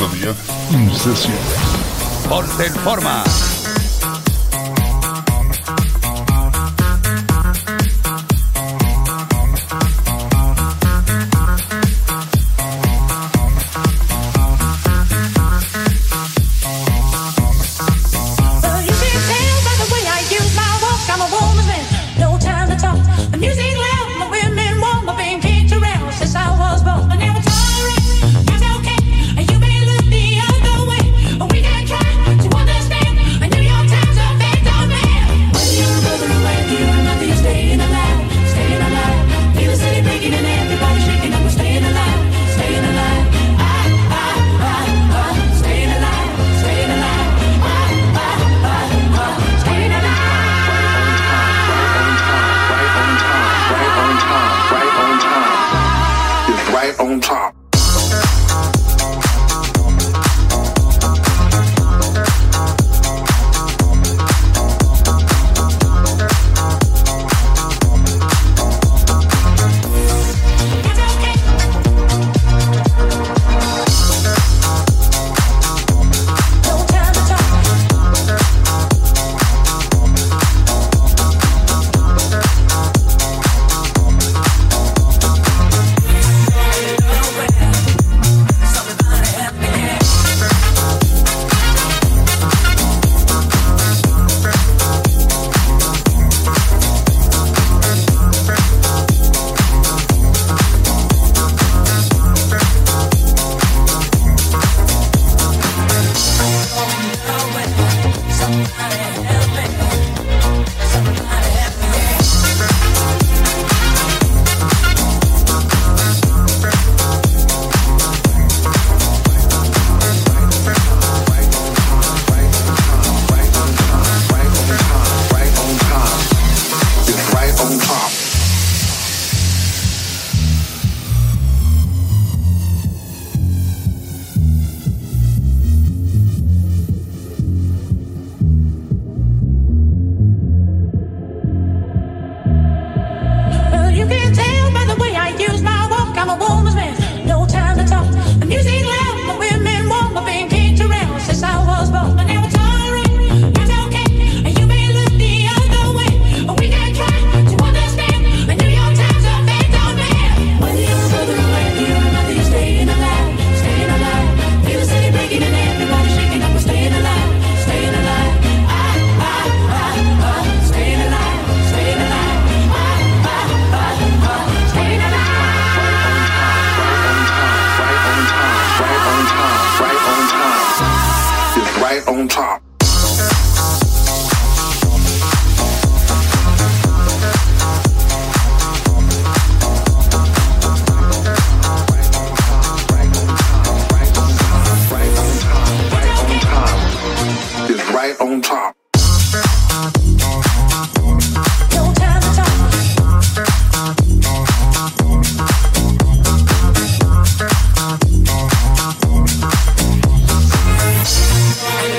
8 10 Incesión. Ponte en forma.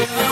Bye.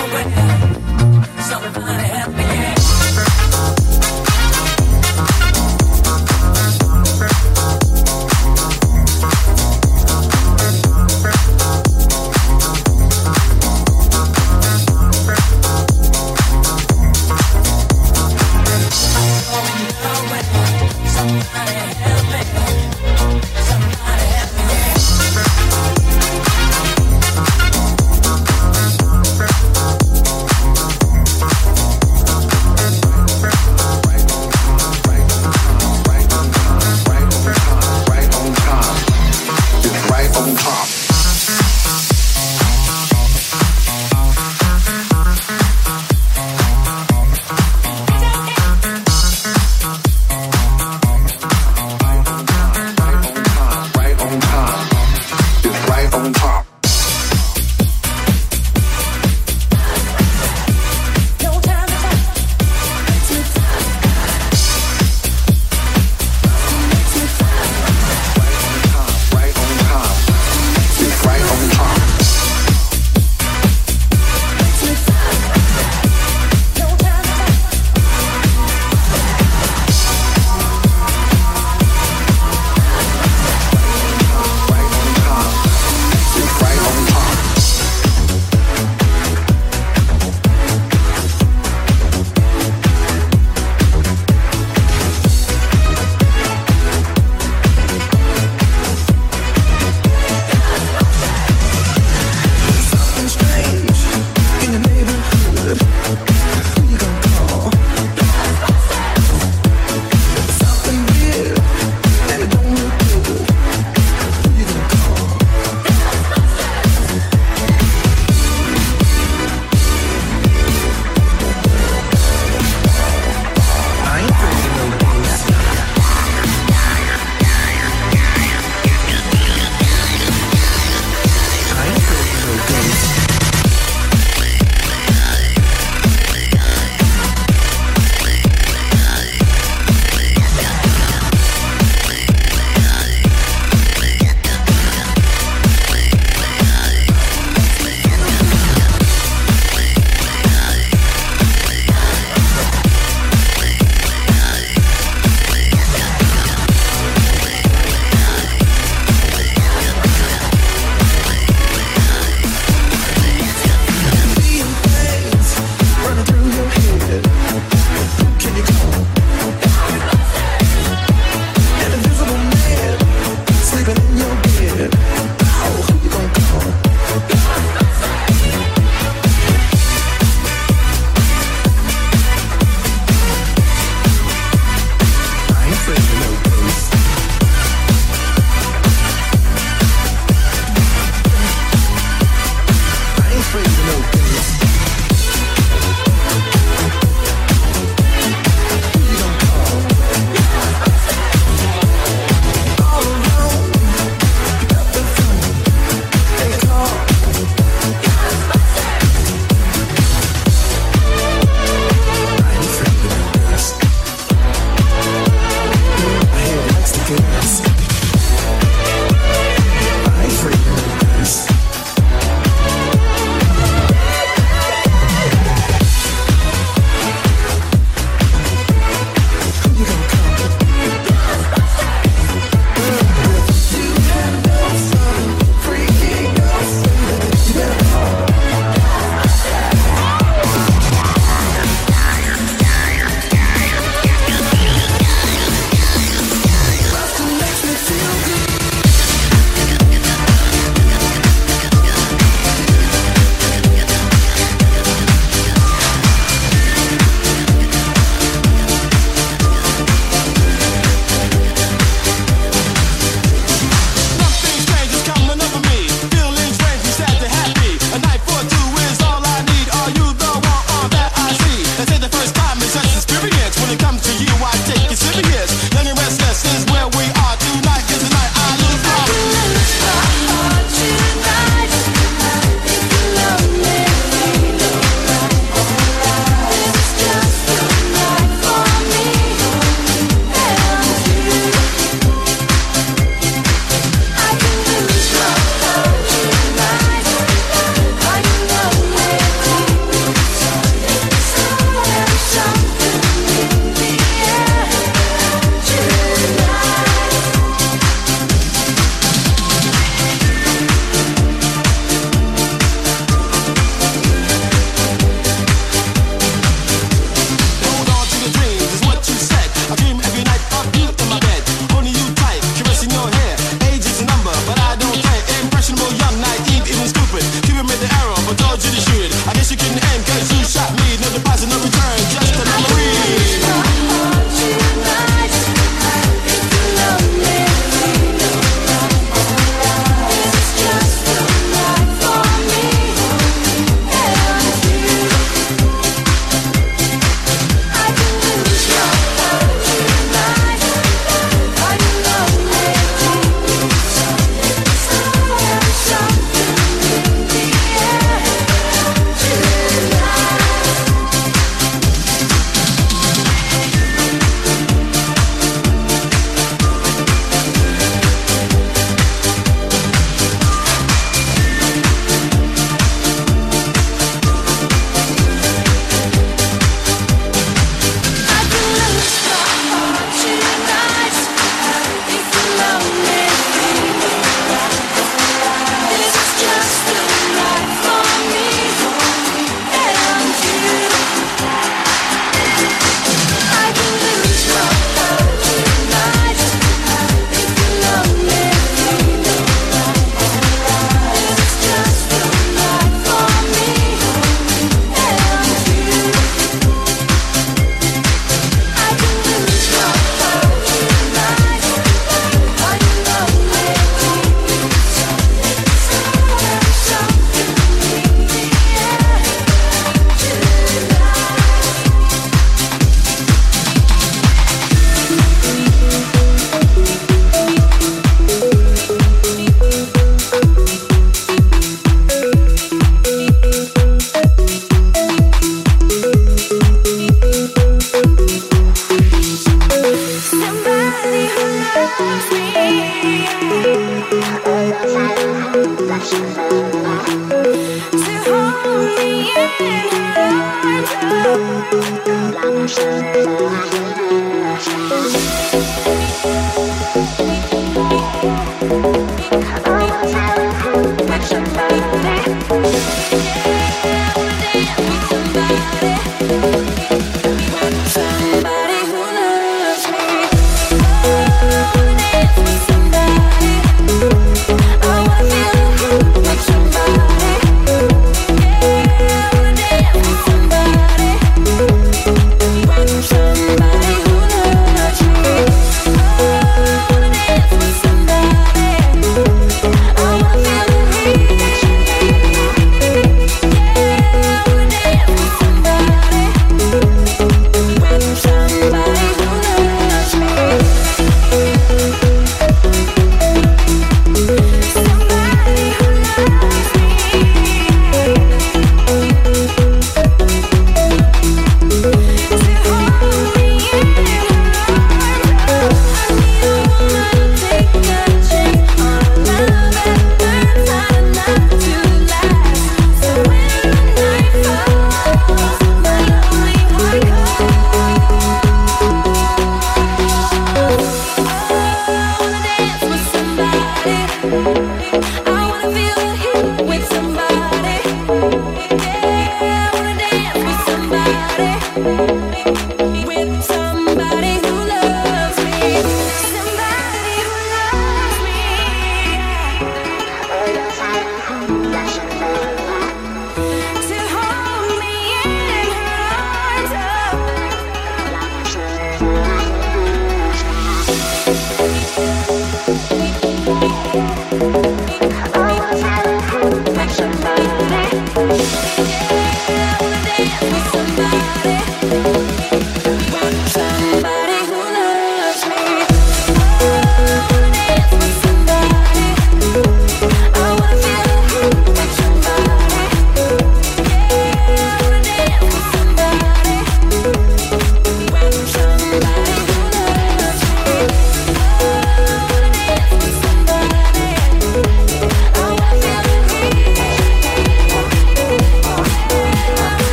Somebody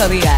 ocho.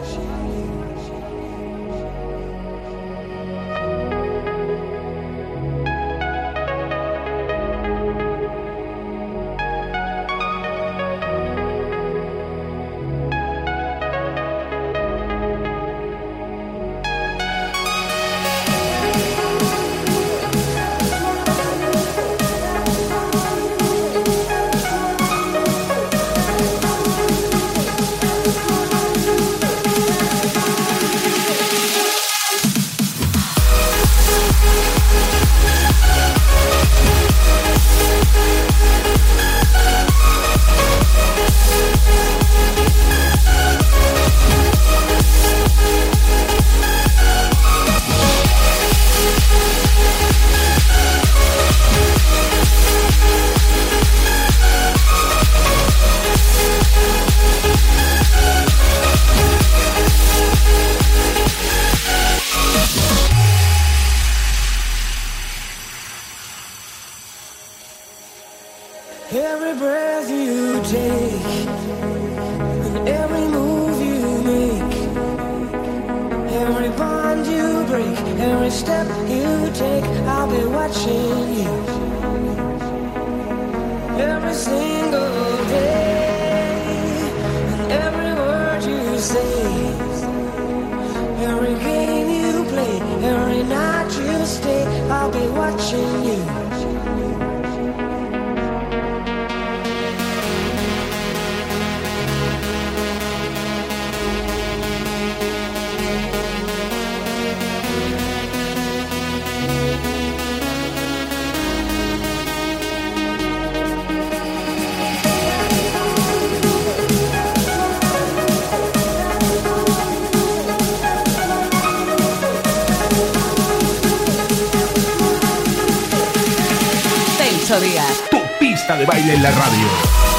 Tu pista de baile en la radio.